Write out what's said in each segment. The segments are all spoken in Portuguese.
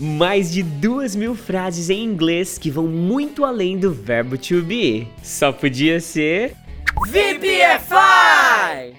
mais de duas mil frases em inglês que vão muito além do verbo to be. Só podia ser. VPFI!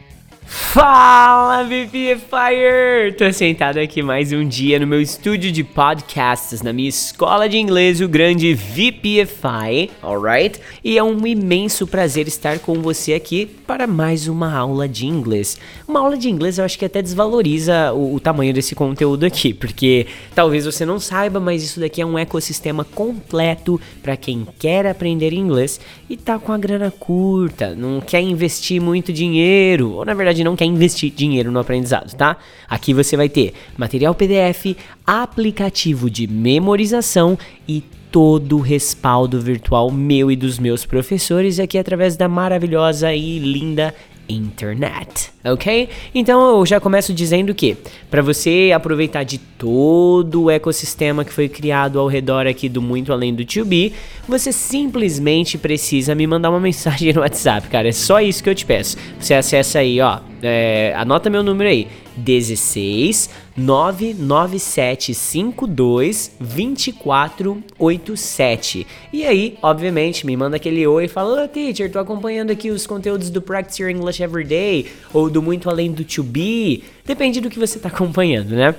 Fala, VPFire! Tô sentado aqui mais um dia no meu estúdio de podcasts, na minha escola de inglês, o grande VPFI, alright? E é um imenso prazer estar com você aqui para mais uma aula de inglês. Uma aula de inglês eu acho que até desvaloriza o, o tamanho desse conteúdo aqui, porque talvez você não saiba, mas isso daqui é um ecossistema completo para quem quer aprender inglês e tá com a grana curta, não quer investir muito dinheiro, ou na verdade não quer investir dinheiro no aprendizado, tá? Aqui você vai ter material PDF, aplicativo de memorização e todo o respaldo virtual meu e dos meus professores aqui através da maravilhosa e linda internet, ok? Então eu já começo dizendo que para você aproveitar de todo o ecossistema que foi criado ao redor aqui do muito além do 2B, você simplesmente precisa me mandar uma mensagem no WhatsApp, cara. É só isso que eu te peço. Você acessa aí, ó, é, anota meu número aí, 16 99752 2487. E aí, obviamente, me manda aquele oi e fala: oh, teacher, tô acompanhando aqui os conteúdos do Practice Your English Everyday ou do Muito Além do To Be. Depende do que você tá acompanhando, né?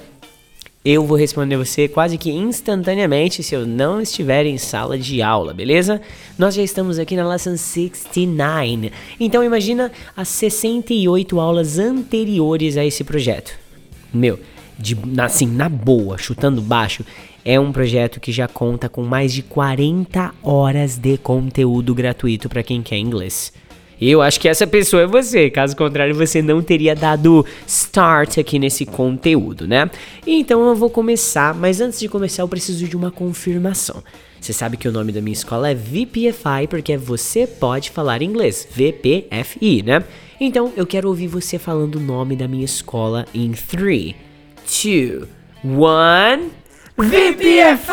Eu vou responder você quase que instantaneamente se eu não estiver em sala de aula, beleza? Nós já estamos aqui na lesson 69. Então imagina as 68 aulas anteriores a esse projeto. Meu, de, assim, na boa, chutando baixo, é um projeto que já conta com mais de 40 horas de conteúdo gratuito para quem quer inglês. Eu acho que essa pessoa é você, caso contrário, você não teria dado start aqui nesse conteúdo, né? Então eu vou começar, mas antes de começar eu preciso de uma confirmação. Você sabe que o nome da minha escola é VPFI porque você pode falar inglês, VPFI, né? Então eu quero ouvir você falando o nome da minha escola em 3, 2, 1. VPFI!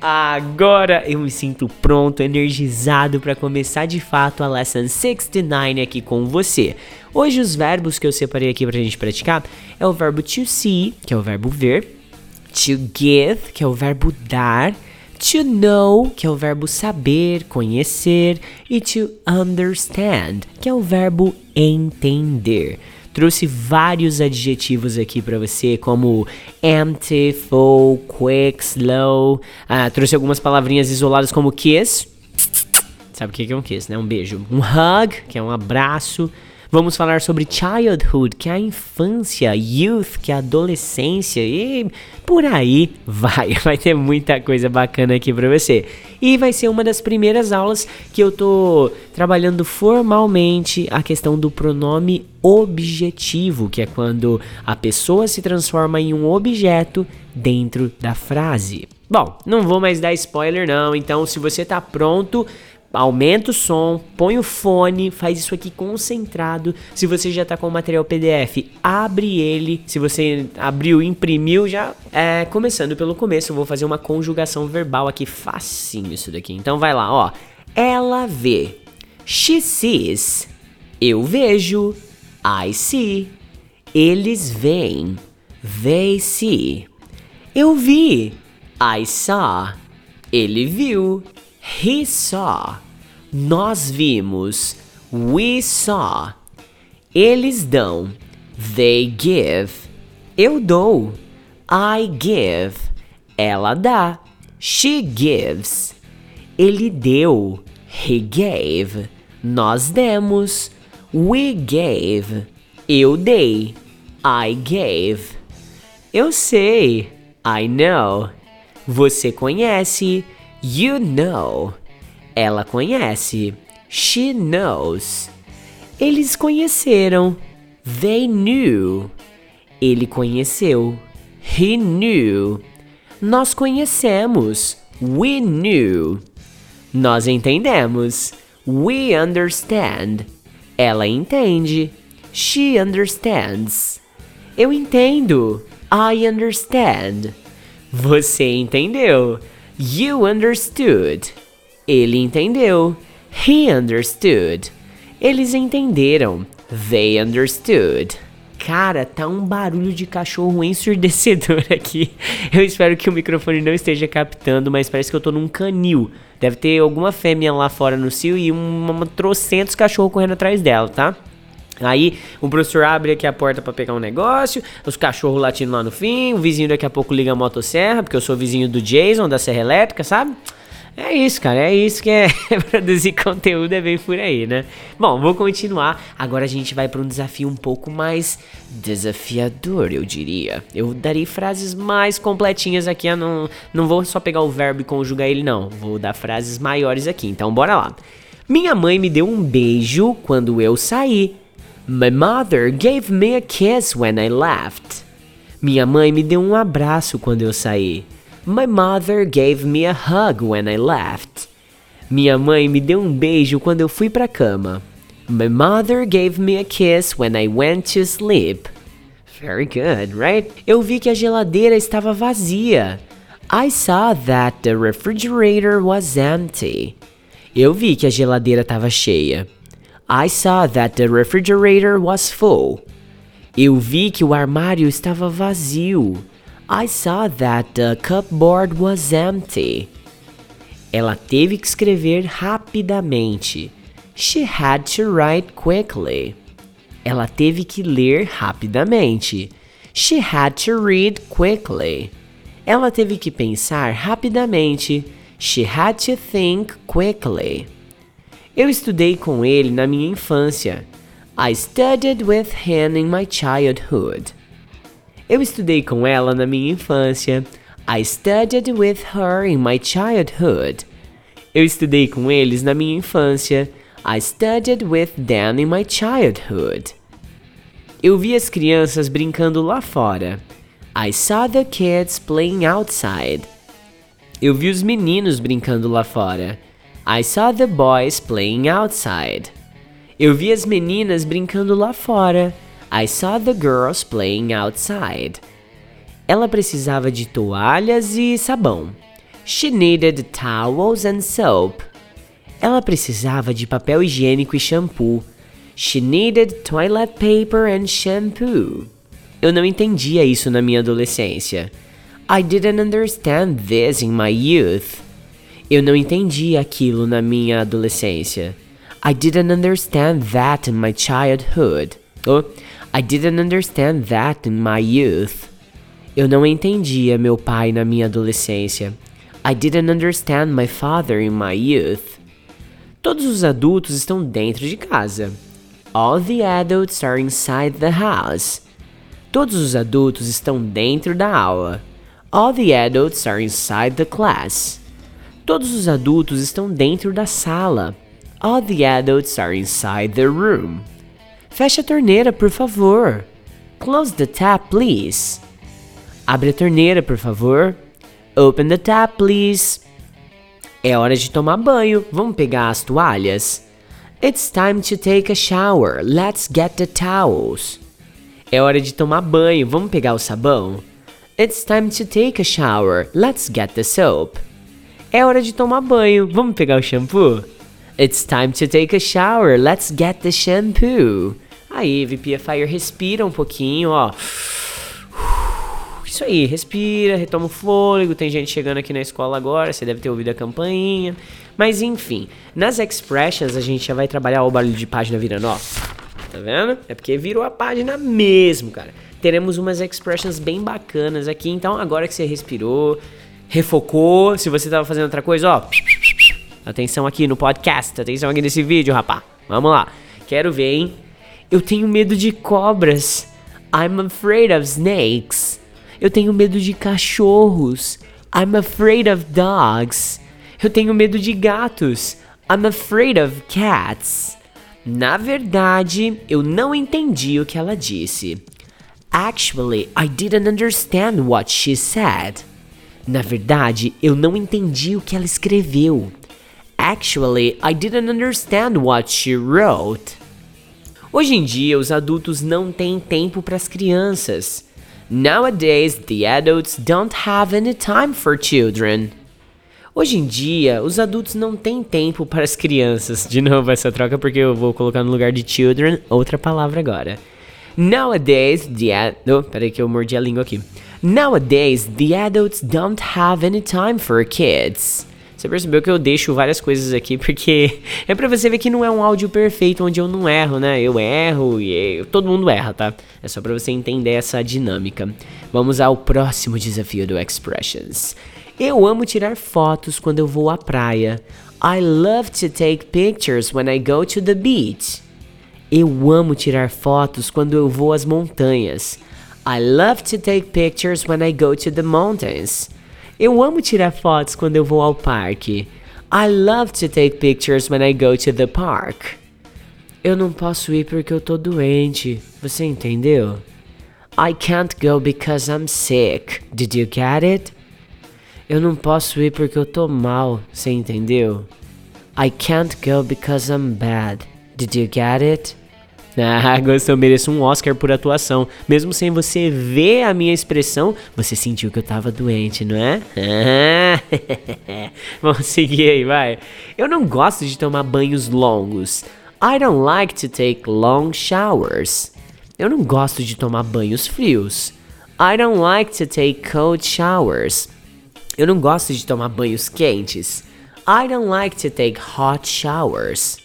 Agora eu me sinto pronto, energizado para começar de fato a lesson 69 aqui com você. Hoje os verbos que eu separei aqui pra gente praticar é o verbo to see, que é o verbo ver, to give, que é o verbo dar, to know, que é o verbo saber, conhecer, e to understand, que é o verbo entender. Trouxe vários adjetivos aqui para você, como empty, full, quick, slow. Ah, trouxe algumas palavrinhas isoladas como kiss. Sabe o que é um kiss, né? Um beijo. Um hug, que é um abraço. Vamos falar sobre childhood, que é a infância, youth, que é a adolescência e por aí vai. Vai ter muita coisa bacana aqui para você. E vai ser uma das primeiras aulas que eu tô trabalhando formalmente a questão do pronome objetivo, que é quando a pessoa se transforma em um objeto dentro da frase. Bom, não vou mais dar spoiler não, então se você tá pronto, aumenta o som, põe o fone, faz isso aqui concentrado. Se você já está com o material PDF, abre ele. Se você abriu, imprimiu, já é, começando pelo começo, eu vou fazer uma conjugação verbal aqui facinho isso daqui. Então vai lá, ó. Ela vê. She sees. Eu vejo. I see. Eles veem. They see. Eu vi. I saw. Ele viu. He saw. Nós vimos. We saw. Eles dão. They give. Eu dou. I give. Ela dá. She gives. Ele deu. He gave. Nós demos. We gave. Eu dei. I gave. Eu sei. I know. Você conhece. You know. Ela conhece. She knows. Eles conheceram. They knew. Ele conheceu. He knew. Nós conhecemos. We knew. Nós entendemos. We understand. Ela entende. She understands. Eu entendo. I understand. Você entendeu. You understood. Ele entendeu. He understood. Eles entenderam. They understood. Cara, tá um barulho de cachorro ensurdecedor aqui. Eu espero que o microfone não esteja captando, mas parece que eu tô num canil. Deve ter alguma fêmea lá fora no cio e um, uma trocentos cachorros correndo atrás dela, tá? Aí o professor abre aqui a porta para pegar um negócio, os cachorros latindo lá no fim, o vizinho daqui a pouco liga a motosserra, porque eu sou vizinho do Jason, da Serra Elétrica, sabe? É isso, cara, é isso que é produzir conteúdo, é bem por aí, né? Bom, vou continuar. Agora a gente vai para um desafio um pouco mais desafiador, eu diria. Eu darei frases mais completinhas aqui, eu não, não vou só pegar o verbo e conjugar ele, não. Vou dar frases maiores aqui, então bora lá. Minha mãe me deu um beijo quando eu saí. My mother gave me a kiss when I left. Minha mãe me deu um abraço quando eu saí. My mother gave me a hug when I left. Minha mãe me deu um beijo quando eu fui pra cama. My mother gave me a kiss when I went to sleep. Very good, right? Eu vi que a geladeira estava vazia. I saw that the refrigerator was empty. Eu vi que a geladeira estava cheia. I saw that the refrigerator was full. Eu vi que o armário estava vazio. I saw that the cupboard was empty. Ela teve que escrever rapidamente. She had to write quickly. Ela teve que ler rapidamente. She had to read quickly. Ela teve que pensar rapidamente. She had to think quickly. Eu estudei com ele na minha infância. I studied with him in my childhood. Eu estudei com ela na minha infância. I studied with her in my childhood. Eu estudei com eles na minha infância. I studied with them in my childhood. Eu vi as crianças brincando lá fora. I saw the kids playing outside. Eu vi os meninos brincando lá fora. I saw the boys playing outside. Eu vi as meninas brincando lá fora. I saw the girls playing outside. Ela precisava de toalhas e sabão. She needed towels and soap. Ela precisava de papel higiênico e shampoo. She needed toilet paper and shampoo. Eu não entendia isso na minha adolescência. I didn't understand this in my youth. Eu não entendi aquilo na minha adolescência. I didn't understand that in my childhood. Oh, I didn't understand that in my youth. Eu não entendia meu pai na minha adolescência. I didn't understand my father in my youth. Todos os adultos estão dentro de casa. All the adults are inside the house. Todos os adultos estão dentro da aula. All the adults are inside the class. Todos os adultos estão dentro da sala. All the adults are inside the room. Feche a torneira, por favor. Close the tap, please. Abre a torneira, por favor. Open the tap, please. É hora de tomar banho. Vamos pegar as toalhas? It's time to take a shower. Let's get the towels. É hora de tomar banho. Vamos pegar o sabão? It's time to take a shower. Let's get the soap. É hora de tomar banho. Vamos pegar o shampoo? It's time to take a shower. Let's get the shampoo. Aí, VP Fire, respira um pouquinho, ó. Isso aí, respira, retoma o fôlego. Tem gente chegando aqui na escola agora, você deve ter ouvido a campainha. Mas enfim, nas expressions a gente já vai trabalhar o barulho de página virando, ó. Tá vendo? É porque virou a página mesmo, cara. Teremos umas expressions bem bacanas aqui. Então, agora que você respirou, refocou, se você tava fazendo outra coisa, ó. Atenção aqui no podcast, atenção aqui nesse vídeo, rapá. Vamos lá. Quero ver, hein? Eu tenho medo de cobras. I'm afraid of snakes. Eu tenho medo de cachorros. I'm afraid of dogs. Eu tenho medo de gatos. I'm afraid of cats. Na verdade, eu não entendi o que ela disse. Actually, I didn't understand what she said. Na verdade, eu não entendi o que ela escreveu. Actually, I didn't understand what she wrote. Hoje em dia, os adultos não têm tempo para as crianças. Nowadays, the adults don't have any time for children. Hoje em dia, os adultos não têm tempo para as crianças. De novo essa troca porque eu vou colocar no lugar de children outra palavra agora. Nowadays, the ad... Oh, peraí que eu mordi a língua aqui. Nowadays, the adults don't have any time for kids. Você percebeu que eu deixo várias coisas aqui porque é para você ver que não é um áudio perfeito onde eu não erro, né? Eu erro e eu, todo mundo erra, tá? É só para você entender essa dinâmica. Vamos ao próximo desafio do Expressions. Eu amo tirar fotos quando eu vou à praia. I love to take pictures when I go to the beach. Eu amo tirar fotos quando eu vou às montanhas. I love to take pictures when I go to the mountains. Eu amo tirar fotos quando eu vou ao parque. I love to take pictures when I go to the park. Eu não posso ir porque eu tô doente. Você entendeu? I can't go because I'm sick. Did you get it? Eu não posso ir porque eu tô mal. Você entendeu? I can't go because I'm bad. Did you get it? Ah, gostou, mereço um Oscar por atuação. Mesmo sem você ver a minha expressão, você sentiu que eu tava doente, não é? Ah, vamos seguir aí, vai. Eu não gosto de tomar banhos longos. I don't like to take long showers. Eu não gosto de tomar banhos frios. I don't like to take cold showers. Eu não gosto de tomar banhos quentes. I don't like to take hot showers.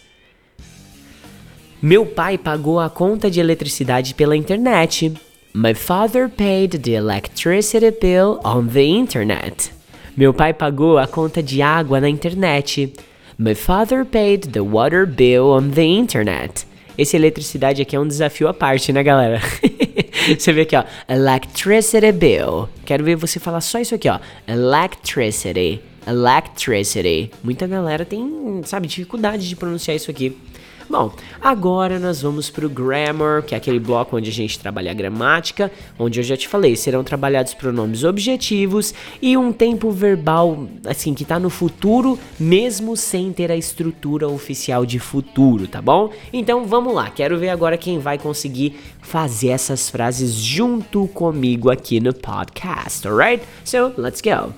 Meu pai pagou a conta de eletricidade pela internet. My father paid the electricity bill on the internet. Meu pai pagou a conta de água na internet. My father paid the water bill on the internet. Esse eletricidade aqui é um desafio à parte, né, galera? você vê aqui, ó, electricity bill. Quero ver você falar só isso aqui, ó, electricity, electricity. Muita galera tem, sabe, dificuldade de pronunciar isso aqui. Bom, agora nós vamos para o grammar, que é aquele bloco onde a gente trabalha a gramática, onde eu já te falei, serão trabalhados pronomes objetivos e um tempo verbal, assim, que está no futuro, mesmo sem ter a estrutura oficial de futuro, tá bom? Então vamos lá, quero ver agora quem vai conseguir fazer essas frases junto comigo aqui no podcast, alright? So, let's go.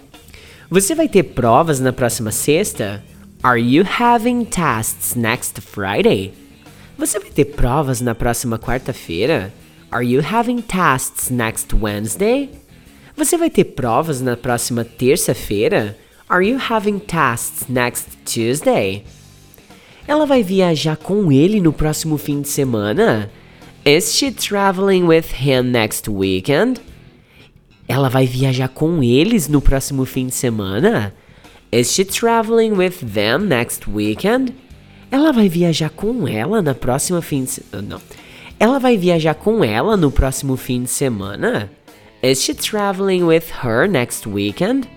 Você vai ter provas na próxima sexta? Are you having tests next Friday? Você vai ter provas na próxima quarta-feira? Are you having tests next Wednesday? Você vai ter provas na próxima terça-feira? Are you having tests next Tuesday? Ela vai viajar com ele no próximo fim de semana? Is she traveling with him next weekend? Ela vai viajar com eles no próximo fim de semana? Is she traveling with them next weekend? Ela vai viajar com ela na próxima fim de semana. Não. Ela vai viajar com ela no próximo fim de semana? Is she traveling with her next weekend?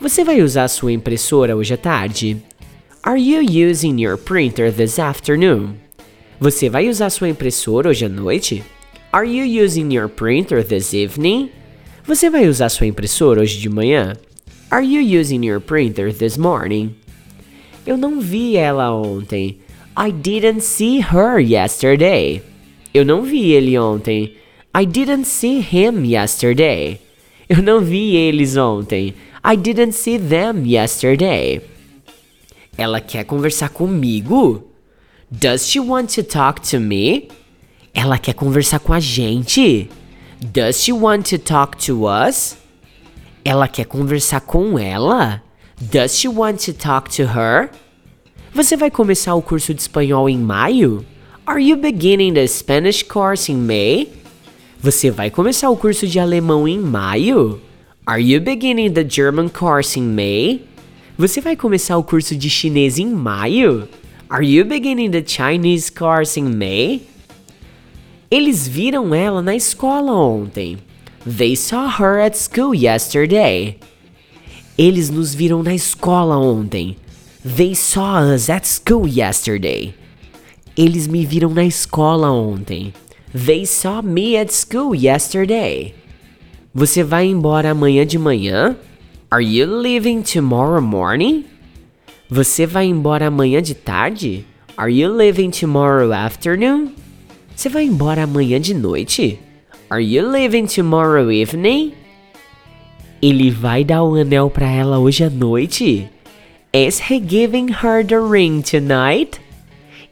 Você vai usar sua impressora hoje à tarde? Are you using your printer this afternoon? Você vai usar sua impressora hoje à noite? Are you using your printer this evening? Você vai usar sua impressora hoje de manhã? Are you using your printer this morning? Eu não vi ela ontem. I didn't see her yesterday. Eu não vi ele ontem. I didn't see him yesterday. Eu não vi eles ontem. I didn't see them yesterday. Ela quer conversar comigo? Does she want to talk to me? Ela quer conversar com a gente? Does she want to talk to us? Ela quer conversar com ela? Does she want to talk to her? Você vai começar o curso de espanhol em maio? Are you beginning the Spanish course in May? Você vai começar o curso de alemão em maio? Are you beginning the German course in May? Você vai começar o curso de chinês em maio? Are you beginning the Chinese course in May? Eles viram ela na escola ontem. They saw her at school yesterday. Eles nos viram na escola ontem. They saw us at school yesterday. Eles me viram na escola ontem. They saw me at school yesterday. Você vai embora amanhã de manhã? Are you leaving tomorrow morning? Você vai embora amanhã de tarde? Are you leaving tomorrow afternoon? Você vai embora amanhã de noite? Are you leaving tomorrow evening? Ele vai dar o anel para ela hoje à noite? Is he giving her the ring tonight?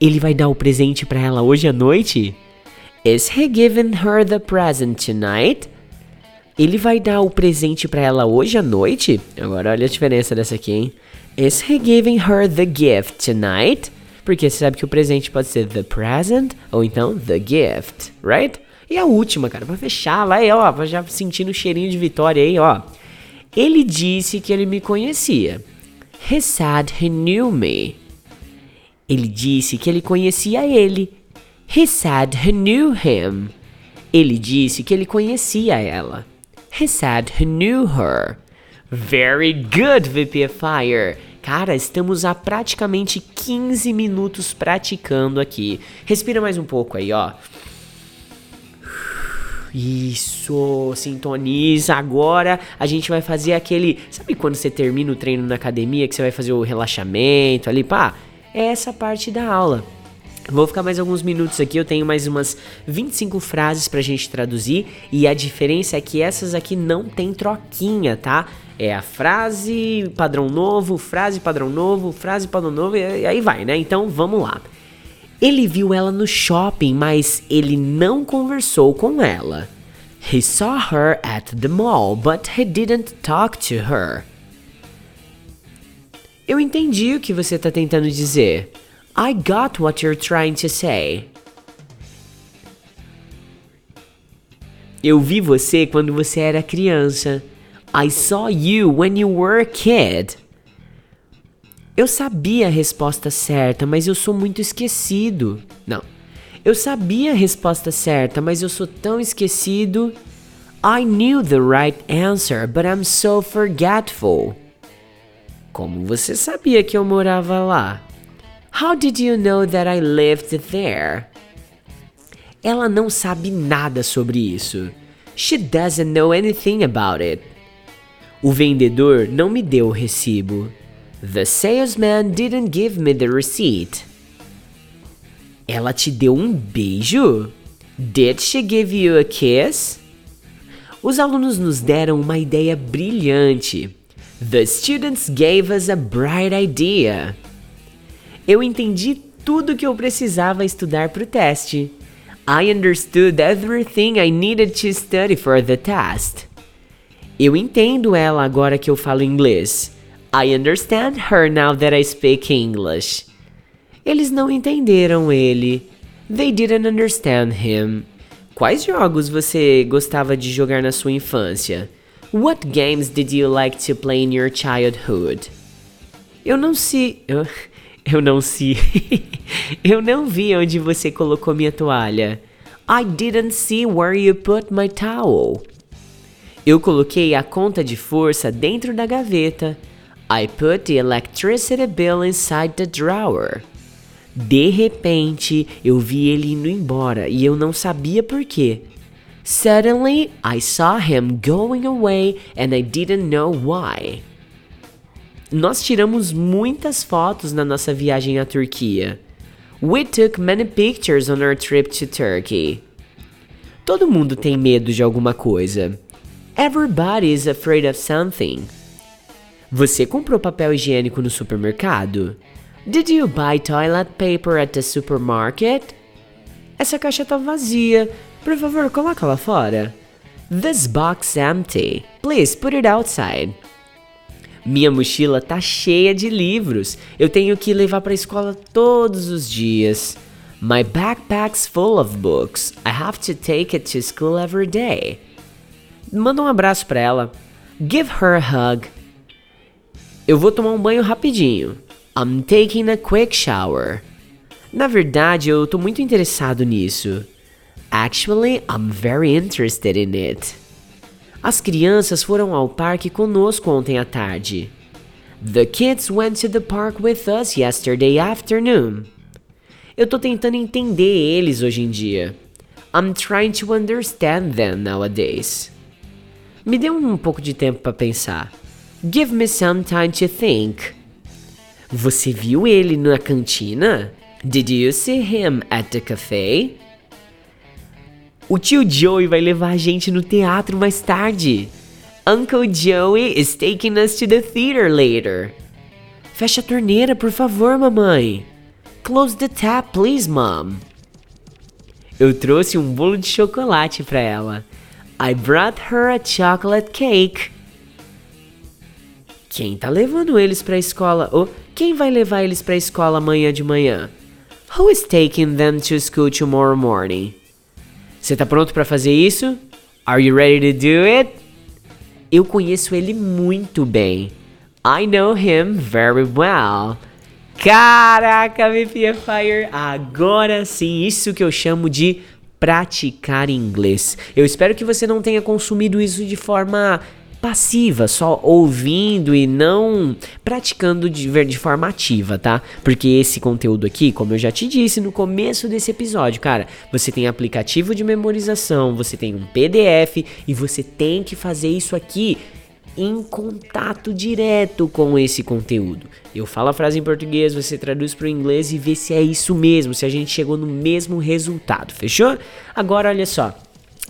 Ele vai dar o presente para ela hoje à noite? Is he giving her the present tonight? Ele vai dar o presente para ela hoje à noite? Agora olha a diferença dessa aqui, hein? Is he giving her the gift tonight? Porque você sabe que o presente pode ser the present ou então the gift, right? E a última, cara, pra fechar, vai, ó, já sentindo o cheirinho de vitória aí, ó. Ele disse que ele me conhecia. He said he knew me. Ele disse que ele conhecia ele. He said he knew him. Ele disse que ele conhecia ela. He said he knew her. Very good, VPFire. Cara, estamos há praticamente 15 minutos praticando aqui. Respira mais um pouco aí, ó. Isso, sintoniza. Agora a gente vai fazer aquele. Sabe quando você termina o treino na academia que você vai fazer o relaxamento ali? Pá, é essa parte da aula. Vou ficar mais alguns minutos aqui, eu tenho mais umas 25 frases pra gente traduzir e a diferença é que essas aqui não tem troquinha, tá? É a frase padrão novo, frase padrão novo, frase padrão novo e aí vai, né? Então vamos lá. Ele viu ela no shopping, mas ele não conversou com ela. He saw her at the mall, but he didn't talk to her. Eu entendi o que você está tentando dizer. I got what you're trying to say. Eu vi você quando você era criança. I saw you when you were a kid. Eu sabia a resposta certa, mas eu sou muito esquecido. Não. Eu sabia a resposta certa, mas eu sou tão esquecido. I knew the right answer, but I'm so forgetful. Como você sabia que eu morava lá? How did you know that I lived there? Ela não sabe nada sobre isso. She doesn't know anything about it. O vendedor não me deu o recibo. The salesman didn't give me the receipt. Ela te deu um beijo? Did she give you a kiss? Os alunos nos deram uma ideia brilhante. The students gave us a bright idea. Eu entendi tudo que eu precisava estudar para o teste. I understood everything I needed to study for the test. Eu entendo ela agora que eu falo inglês. I understand her now that I speak English. Eles não entenderam ele. They didn't understand him. Quais jogos você gostava de jogar na sua infância? What games did you like to play in your childhood? Eu não sei. Eu, eu não sei. eu não vi onde você colocou minha toalha. I didn't see where you put my towel. Eu coloquei a conta de força dentro da gaveta. I put the electricity bill inside the drawer. De repente, eu vi ele indo embora e eu não sabia por quê. Suddenly, I saw him going away and I didn't know why. Nós tiramos muitas fotos na nossa viagem à Turquia. We took many pictures on our trip to Turkey. Todo mundo tem medo de alguma coisa. Everybody is afraid of something. Você comprou papel higiênico no supermercado? Did you buy toilet paper at the supermarket? Essa caixa tá vazia. Por favor, coloca lá fora. This box empty. Please put it outside. Minha mochila tá cheia de livros. Eu tenho que levar para a escola todos os dias. My backpack's full of books. I have to take it to school every day. Manda um abraço para ela. Give her a hug. Eu vou tomar um banho rapidinho. I'm taking a quick shower. Na verdade, eu tô muito interessado nisso. Actually, I'm very interested in it. As crianças foram ao parque conosco ontem à tarde. The kids went to the park with us yesterday afternoon. Eu tô tentando entender eles hoje em dia. I'm trying to understand them nowadays. Me dê um pouco de tempo para pensar. Give me some time to think. Você viu ele na cantina? Did you see him at the cafe? O tio Joey vai levar a gente no teatro mais tarde. Uncle Joey is taking us to the theater later. Fecha a torneira, por favor, mamãe. Close the tap, please, mom. Eu trouxe um bolo de chocolate para ela. I brought her a chocolate cake. Quem tá levando eles pra escola? Ou quem vai levar eles pra escola amanhã de manhã? Who is taking them to school tomorrow morning? Você tá pronto para fazer isso? Are you ready to do it? Eu conheço ele muito bem. I know him very well. Caraca, VPFire, agora sim, isso que eu chamo de praticar inglês. Eu espero que você não tenha consumido isso de forma passiva, só ouvindo e não praticando de, de forma ativa, tá? Porque esse conteúdo aqui, como eu já te disse no começo desse episódio, cara, você tem aplicativo de memorização, você tem um PDF e você tem que fazer isso aqui em contato direto com esse conteúdo. Eu falo a frase em português, você traduz para o inglês e vê se é isso mesmo, se a gente chegou no mesmo resultado, fechou? Agora olha só,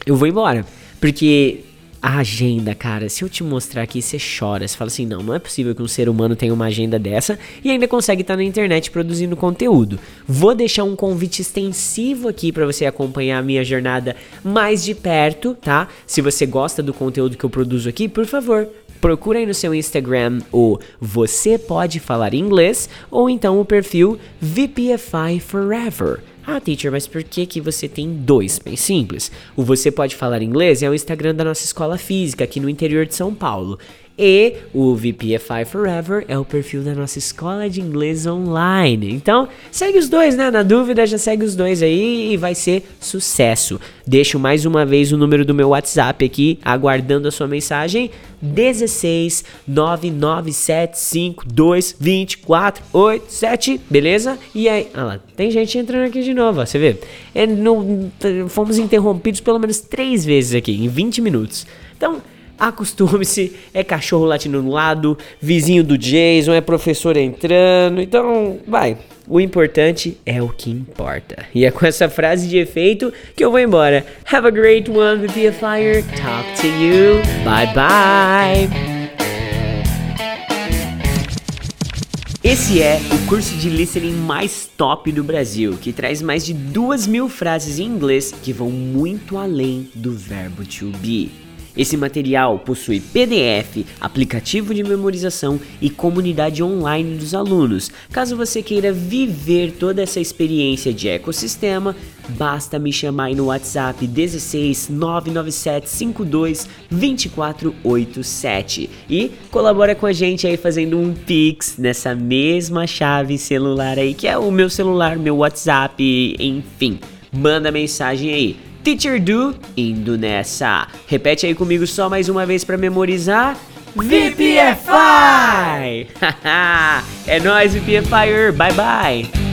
eu vou embora, porque a agenda, cara, se eu te mostrar aqui, você chora. Você fala assim: não, não é possível que um ser humano tenha uma agenda dessa e ainda consegue estar na internet produzindo conteúdo. Vou deixar um convite extensivo aqui para você acompanhar a minha jornada mais de perto, tá? Se você gosta do conteúdo que eu produzo aqui, por favor, procura aí no seu Instagram o Você Pode Falar Inglês ou então o perfil VPFI Forever. Ah, teacher, mas por que, que você tem dois? Bem simples. O Você Pode Falar Inglês é o Instagram da nossa escola física aqui no interior de São Paulo. E o VPFI Forever é o perfil da nossa escola de inglês online. Então, segue os dois, né? Na dúvida, já segue os dois aí e vai ser sucesso. Deixo mais uma vez o número do meu WhatsApp aqui, aguardando a sua mensagem. 16 997522487, beleza? E aí, olha lá, tem gente entrando aqui de novo, ó, você vê? É, no, fomos interrompidos pelo menos três vezes aqui, em 20 minutos. Então, Acostume-se, é cachorro latindo no lado, vizinho do Jason, é professor entrando, então vai. O importante é o que importa. E é com essa frase de efeito que eu vou embora. Have a great one, VP Fire. Talk to you. Bye bye. Esse é o curso de listening mais top do Brasil, que traz mais de duas mil frases em inglês que vão muito além do verbo to be. Esse material possui PDF, aplicativo de memorização e comunidade online dos alunos. Caso você queira viver toda essa experiência de ecossistema, basta me chamar no WhatsApp 16 997 52 2487 e colabora com a gente aí fazendo um Pix nessa mesma chave celular aí, que é o meu celular, meu WhatsApp, enfim. Manda mensagem aí. Teacher Do, indo nessa. Repete aí comigo só mais uma vez para memorizar. VPFI! é nóis, VPFire! Bye bye!